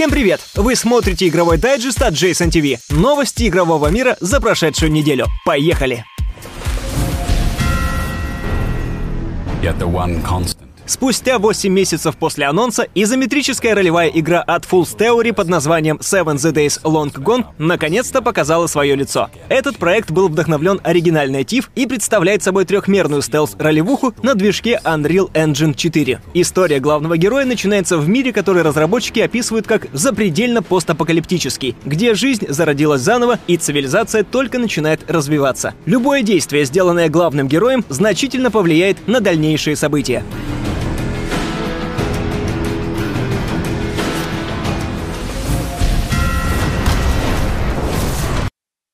Всем привет! Вы смотрите игровой дайджест от Jason TV. Новости игрового мира за прошедшую неделю. Поехали! Yet the one constant Спустя 8 месяцев после анонса, изометрическая ролевая игра от Fools Theory под названием Seven the Days Long Gone наконец-то показала свое лицо. Этот проект был вдохновлен оригинальной TIFF и представляет собой трехмерную стелс-ролевуху на движке Unreal Engine 4. История главного героя начинается в мире, который разработчики описывают как запредельно постапокалиптический, где жизнь зародилась заново и цивилизация только начинает развиваться. Любое действие, сделанное главным героем, значительно повлияет на дальнейшие события.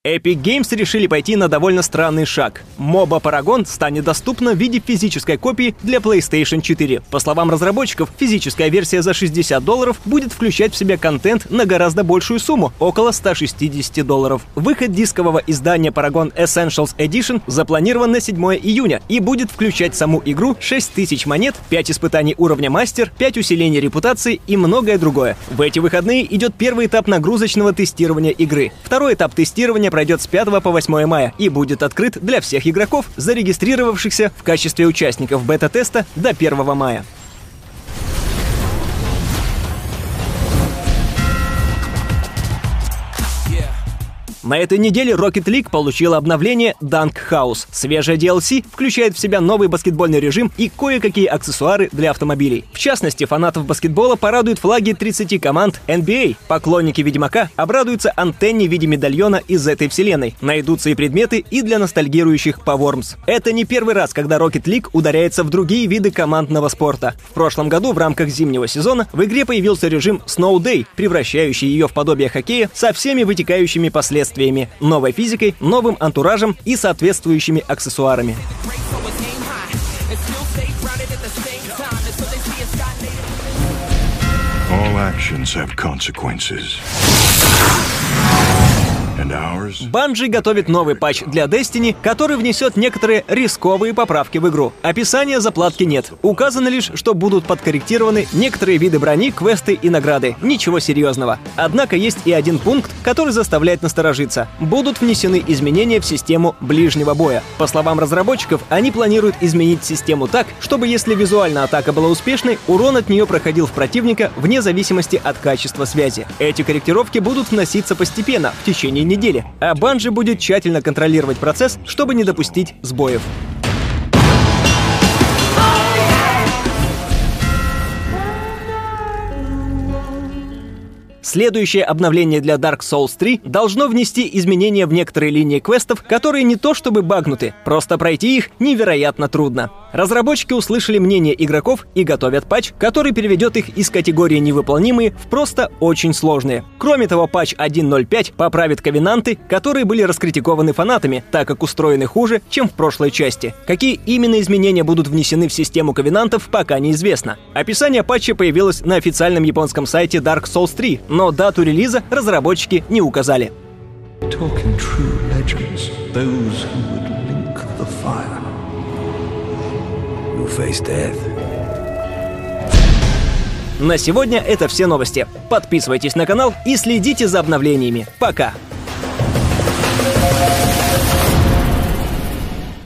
Epic Games решили пойти на довольно странный шаг. MOBA Paragon станет доступна в виде физической копии для PlayStation 4. По словам разработчиков, физическая версия за 60 долларов будет включать в себя контент на гораздо большую сумму — около 160 долларов. Выход дискового издания Paragon Essentials Edition запланирован на 7 июня и будет включать саму игру, 6000 монет, 5 испытаний уровня мастер, 5 усилений репутации и многое другое. В эти выходные идет первый этап нагрузочного тестирования игры. Второй этап тестирования пройдет с 5 по 8 мая и будет открыт для всех игроков, зарегистрировавшихся в качестве участников бета-теста до 1 мая. На этой неделе Rocket League получила обновление Dunk House. Свежая DLC включает в себя новый баскетбольный режим и кое-какие аксессуары для автомобилей. В частности, фанатов баскетбола порадуют флаги 30 команд NBA. Поклонники Ведьмака обрадуются антенне в виде медальона из этой вселенной. Найдутся и предметы и для ностальгирующих по Worms. Это не первый раз, когда Rocket League ударяется в другие виды командного спорта. В прошлом году в рамках зимнего сезона в игре появился режим Snow Day, превращающий ее в подобие хоккея со всеми вытекающими последствиями последствиями, новой физикой, новым антуражем и соответствующими аксессуарами. All actions have consequences. Банжи готовит новый патч для Destiny, который внесет некоторые рисковые поправки в игру. Описания заплатки нет. Указано лишь, что будут подкорректированы некоторые виды брони, квесты и награды. Ничего серьезного. Однако есть и один пункт, который заставляет насторожиться. Будут внесены изменения в систему ближнего боя. По словам разработчиков, они планируют изменить систему так, чтобы если визуально атака была успешной, урон от нее проходил в противника вне зависимости от качества связи. Эти корректировки будут вноситься постепенно, в течение недели недели, а Банжи будет тщательно контролировать процесс, чтобы не допустить сбоев. Следующее обновление для Dark Souls 3 должно внести изменения в некоторые линии квестов, которые не то чтобы багнуты, просто пройти их невероятно трудно. Разработчики услышали мнение игроков и готовят патч, который переведет их из категории невыполнимые в просто очень сложные. Кроме того, патч 1.05 поправит ковенанты, которые были раскритикованы фанатами, так как устроены хуже, чем в прошлой части. Какие именно изменения будут внесены в систему ковенантов, пока неизвестно. Описание патча появилось на официальном японском сайте Dark Souls 3, но дату релиза разработчики не указали. На сегодня это все новости. Подписывайтесь на канал и следите за обновлениями. Пока!